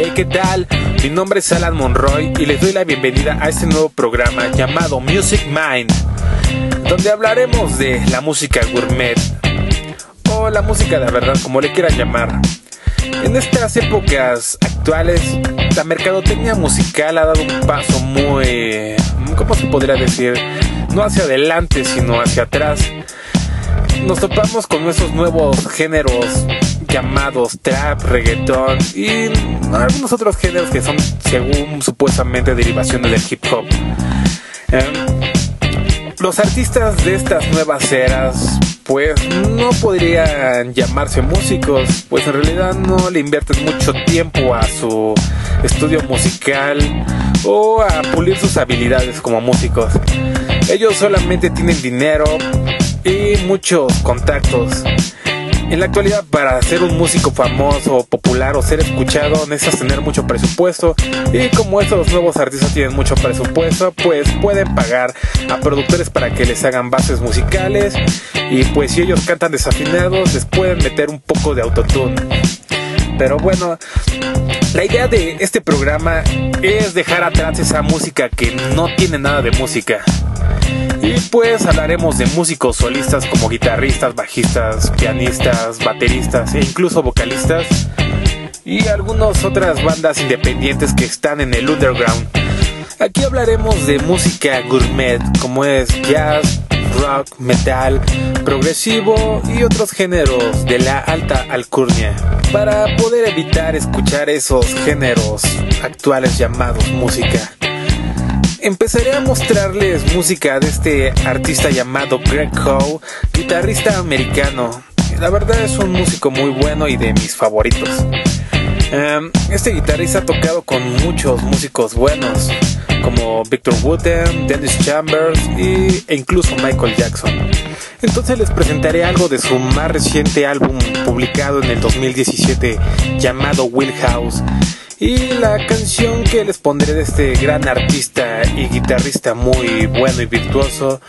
Hey, ¿qué tal? Mi nombre es Alan Monroy y les doy la bienvenida a este nuevo programa llamado Music Mind, donde hablaremos de la música gourmet o la música de verdad, como le quieran llamar. En estas épocas actuales, la mercadotecnia musical ha dado un paso muy, ¿cómo se podría decir? No hacia adelante, sino hacia atrás. Nos topamos con esos nuevos géneros llamados trap, reggaeton y algunos otros géneros que son según supuestamente derivaciones del hip hop. Em, los artistas de estas nuevas eras pues no podrían llamarse músicos, pues en realidad no le invierten mucho tiempo a su estudio musical o a pulir sus habilidades como músicos. Ellos solamente tienen dinero y muchos contactos. En la actualidad, para ser un músico famoso, popular o ser escuchado, necesitas tener mucho presupuesto. Y como estos nuevos artistas tienen mucho presupuesto, pues pueden pagar a productores para que les hagan bases musicales. Y pues si ellos cantan desafinados, les pueden meter un poco de autotune. Pero bueno, la idea de este programa es dejar atrás esa música que no tiene nada de música. Y pues hablaremos de músicos solistas como guitarristas, bajistas, pianistas, bateristas e incluso vocalistas. Y algunas otras bandas independientes que están en el underground. Aquí hablaremos de música gourmet como es jazz, rock, metal, progresivo y otros géneros de la alta alcurnia. Para poder evitar escuchar esos géneros actuales llamados música empezaré a mostrarles música de este artista llamado Greg Howe, guitarrista americano. La verdad es un músico muy bueno y de mis favoritos. Em, este guitarrista ha tocado con muchos músicos buenos, como Victor Wooten, Dennis Chambers y, e incluso Michael Jackson. Entonces les presentaré algo de su más reciente álbum publicado en el 2017 llamado Will House y la canción que les pondré de este gran artista y guitarrista muy bueno y virtuoso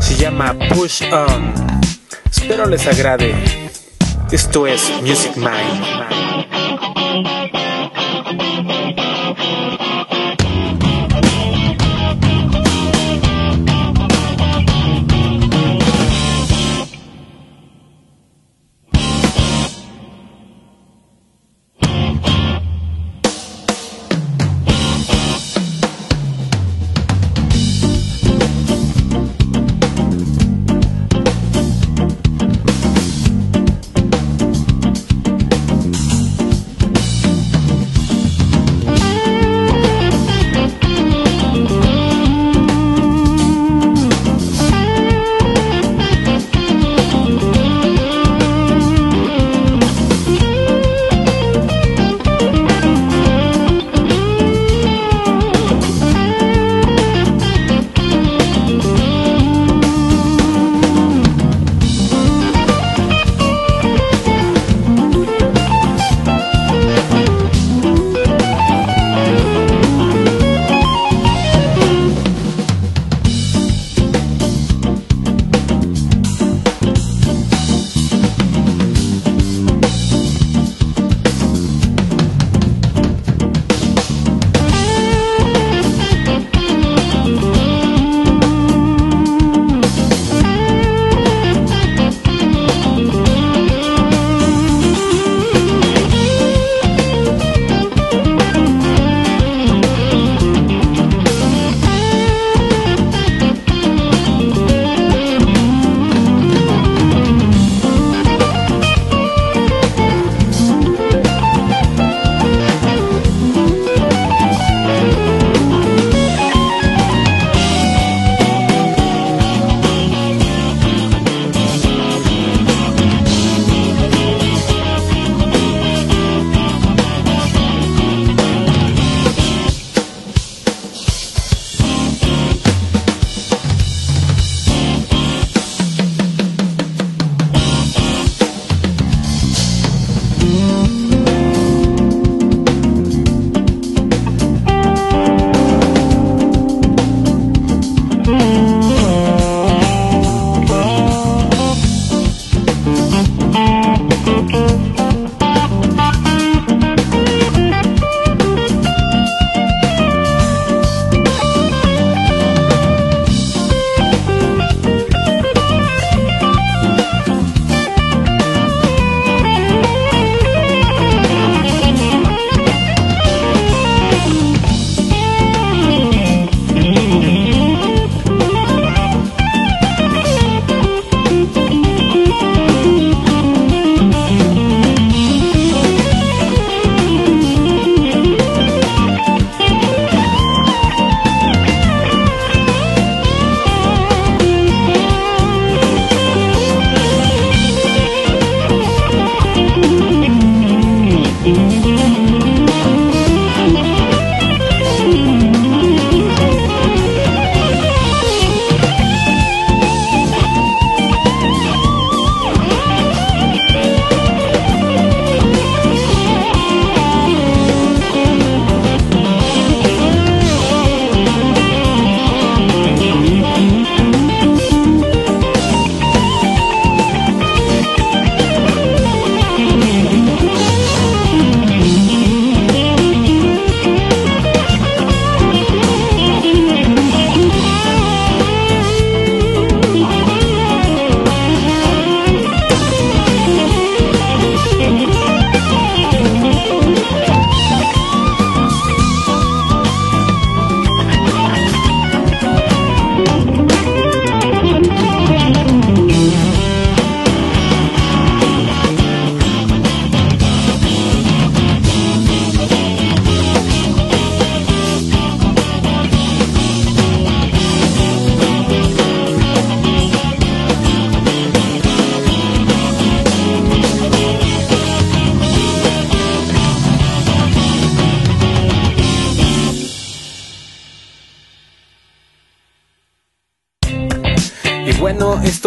se llama Push On. Espero les agrade. Esto es Music Mind.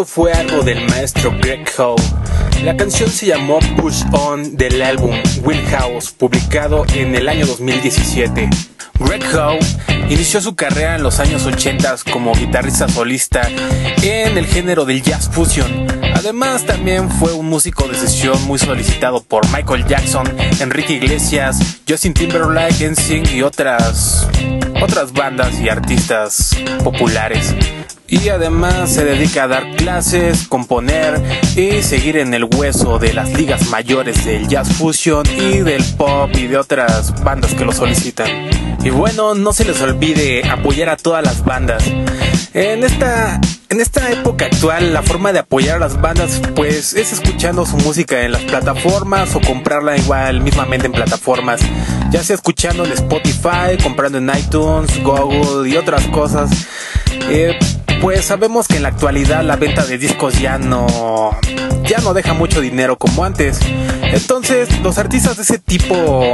Fue algo del maestro Greg Howe. La canción se llamó Push On del álbum House, publicado en el año 2017. Greg Howe inició su carrera en los años 80 como guitarrista solista en el género del jazz fusion. Además también fue un músico de sesión muy solicitado por Michael Jackson, Enrique Iglesias, Justin Timberlake, NSYNC y otras otras bandas y artistas populares y además se dedica a dar clases, componer y seguir en el hueso de las ligas mayores del jazz fusion y del pop y de otras bandas que lo solicitan. Y bueno, no se les olvide apoyar a todas las bandas. En esta en esta época actual la forma de apoyar a las bandas pues es escuchando su música en las plataformas o comprarla igual mismamente en plataformas, ya sea escuchando en Spotify, comprando en iTunes, Google y otras cosas. Eh, pues sabemos que en la actualidad la venta de discos ya no ya no deja mucho dinero como antes. Entonces, los artistas de ese tipo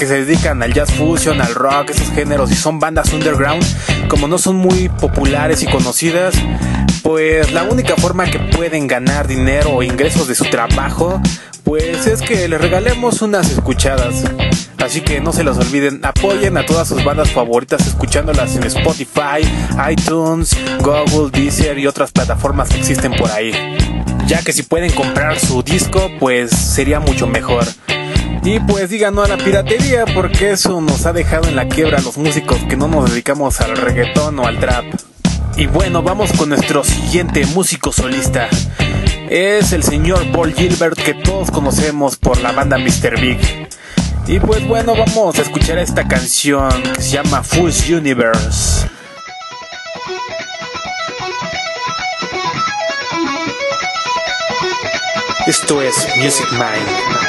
que se dedican al jazz fusion, al rock, esos géneros y son bandas underground, como no son muy populares y conocidas, pues la única forma que pueden ganar dinero o ingresos de su trabajo, pues es que les regalemos unas escuchadas. Así que no se los olviden, apoyen a todas sus bandas favoritas escuchándolas en Spotify, iTunes, Google, Deezer y otras plataformas que existen por ahí. Ya que si pueden comprar su disco, pues sería mucho mejor. Y pues digan no a la piratería porque eso nos ha dejado en la quiebra a los músicos que no nos dedicamos al reggaetón o al trap. Y bueno, vamos con nuestro siguiente músico solista. Es el señor Paul Gilbert que todos conocemos por la banda Mr. Big. Y pues bueno, vamos a escuchar esta canción que se llama Fool's Universe. Esto es Music Mind.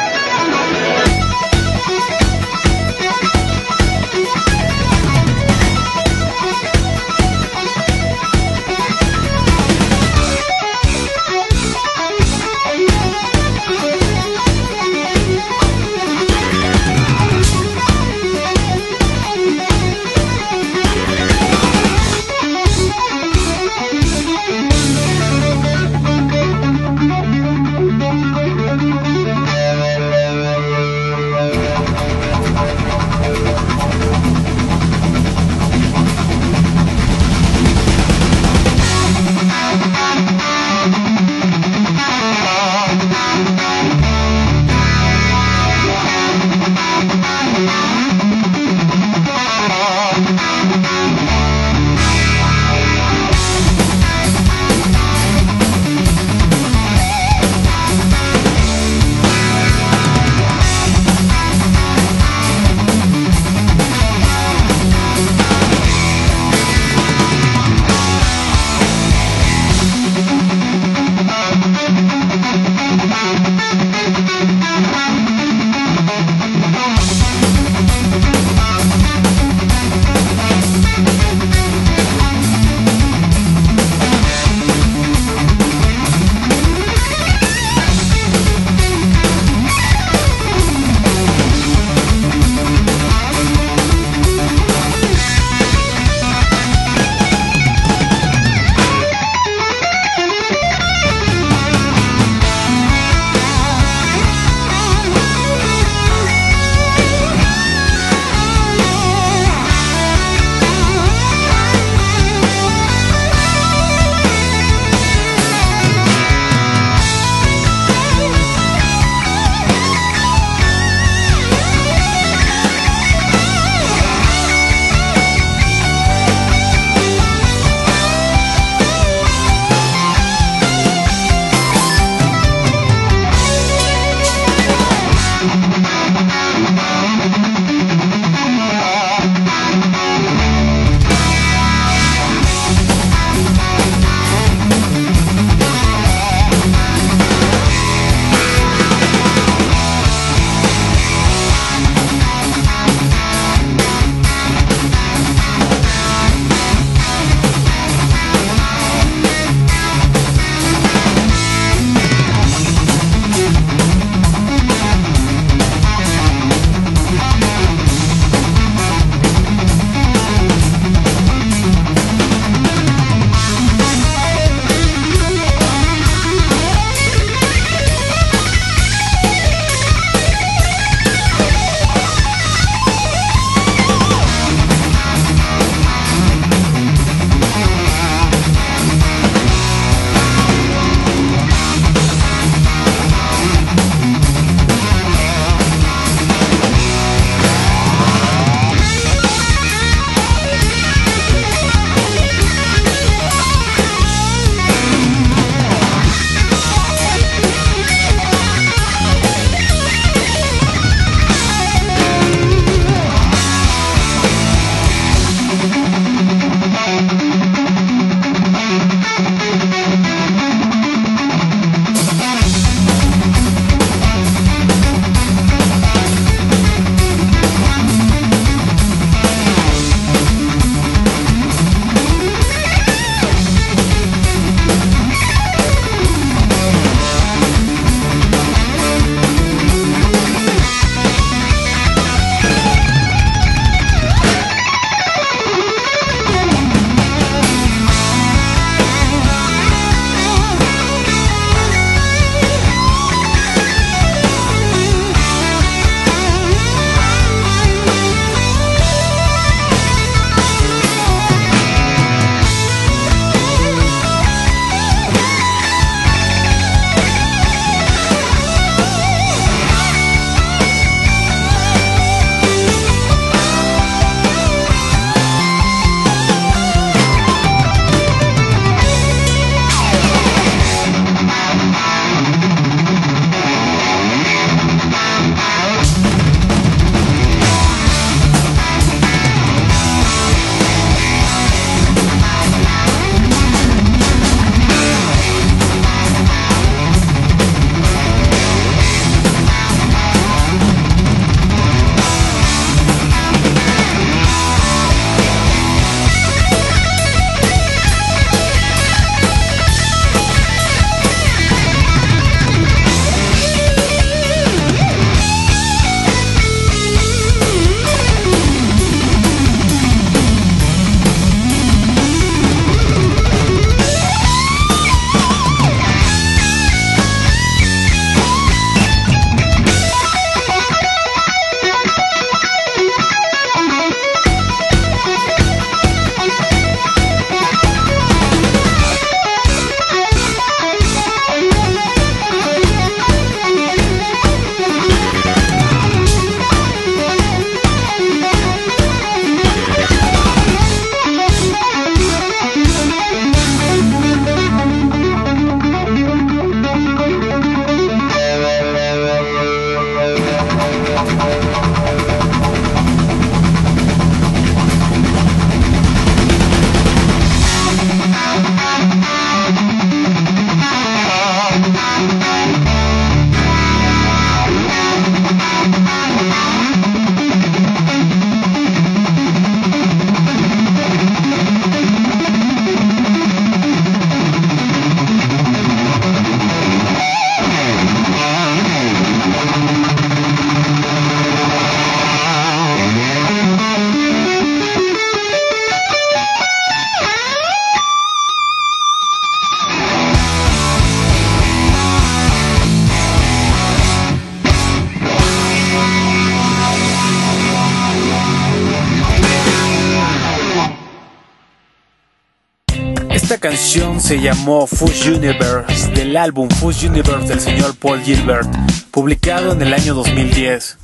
Esta canción se llamó Fuzz Universe del álbum Fuzz Universe del señor Paul Gilbert, publicado en el año 2010.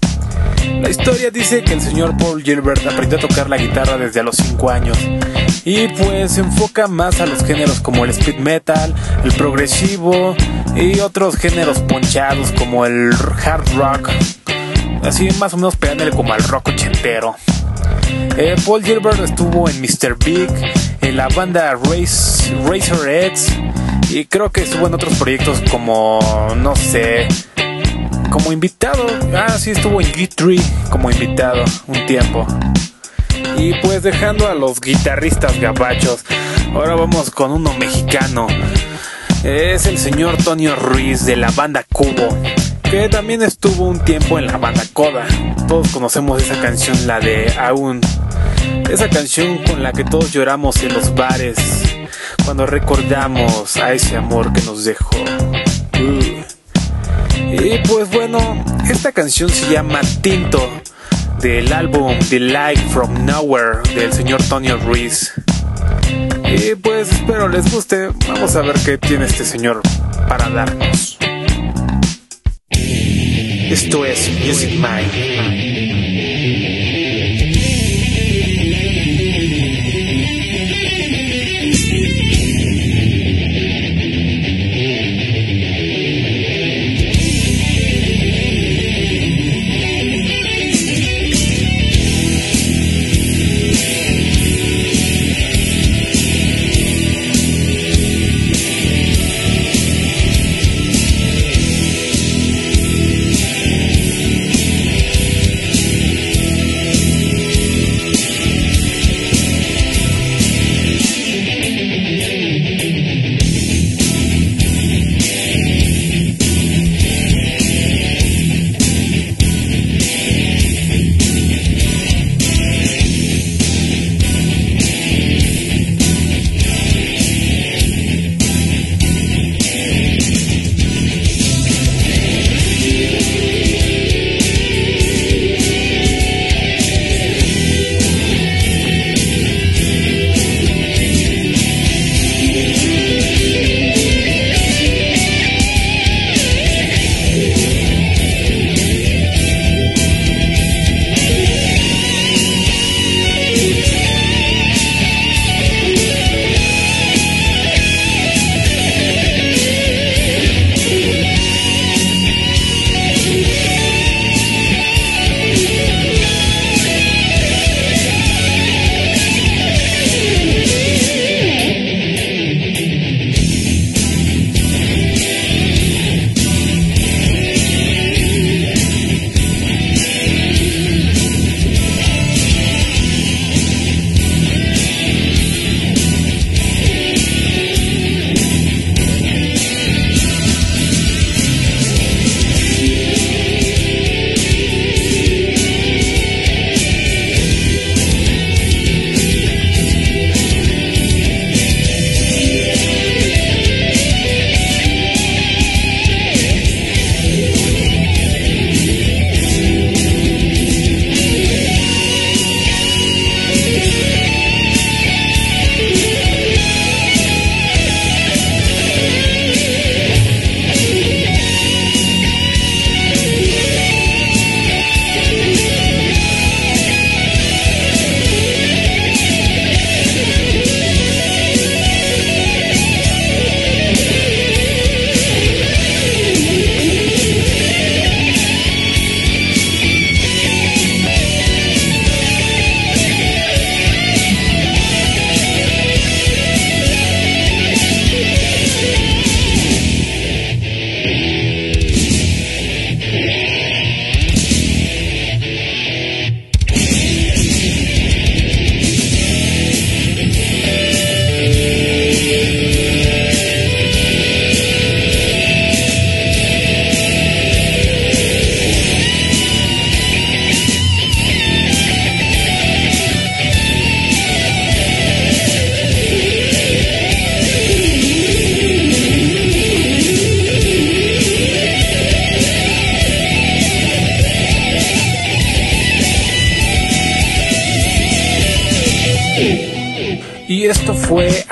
La historia dice que el señor Paul Gilbert aprendió a tocar la guitarra desde los 5 años y pues se enfoca más a los géneros como el speed metal, el progresivo y otros géneros ponchados como el hard rock, así más o menos pegándole como al rock ochentero. Eh, Paul Gilbert estuvo en Mr. Big, en la banda Race, Razor X y creo que estuvo en otros proyectos como, no sé, como invitado. Ah, sí, estuvo en G3 como invitado un tiempo. Y pues dejando a los guitarristas gabachos, ahora vamos con uno mexicano. Es el señor Tonio Ruiz de la banda Cubo, que también estuvo un tiempo en la banda Coda. Todos conocemos esa canción, la de Aún. Esa canción con la que todos lloramos en los bares cuando recordamos a ese amor que nos dejó. Uh. Y pues bueno, esta canción se llama Tinto del álbum The Light from Nowhere del señor Tonio Ruiz. Y pues espero les guste. Vamos a ver qué tiene este señor para darnos. Esto es Music Mind.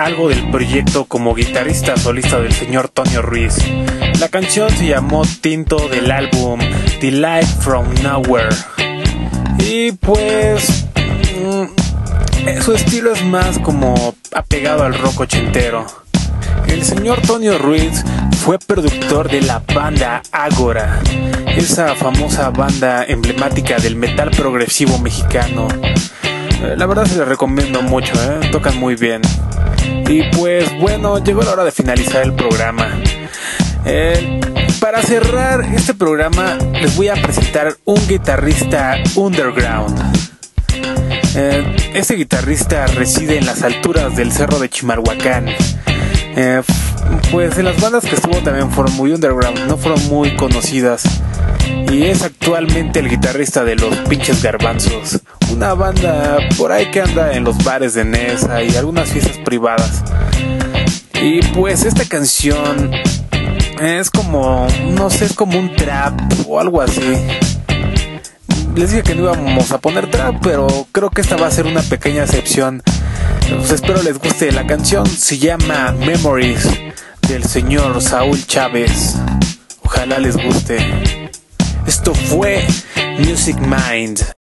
Algo del proyecto como guitarrista solista del señor Tonio Ruiz. La canción se llamó Tinto del álbum The Light from Nowhere. Y pues mm, su estilo es más como apegado al rock ochentero. El señor Tonio Ruiz fue productor de la banda Ágora, esa famosa banda emblemática del metal progresivo mexicano. Eh, la verdad se les recomiendo mucho, ¿eh? tocan muy bien. Y pues bueno, llegó la hora de finalizar el programa. Eh, para cerrar este programa les voy a presentar un guitarrista underground. este guitarrista reside en las alturas del cerro de Chimalhuacán. Pues en las bandas que estuvo también fueron muy underground, no fueron muy conocidas y es actualmente el guitarrista de los pinches garbanzos, una banda por ahí que anda en los bares de Nesa y algunas fiestas privadas. Y pues esta canción es como, no sé, es como un trap o algo así. Les dije que no íbamos a poner trap, pero creo que esta va a ser una pequeña excepción. Pues espero les guste la canción, se llama Memories del señor Saúl Chávez. Ojalá les guste. Esto fue Music Mind.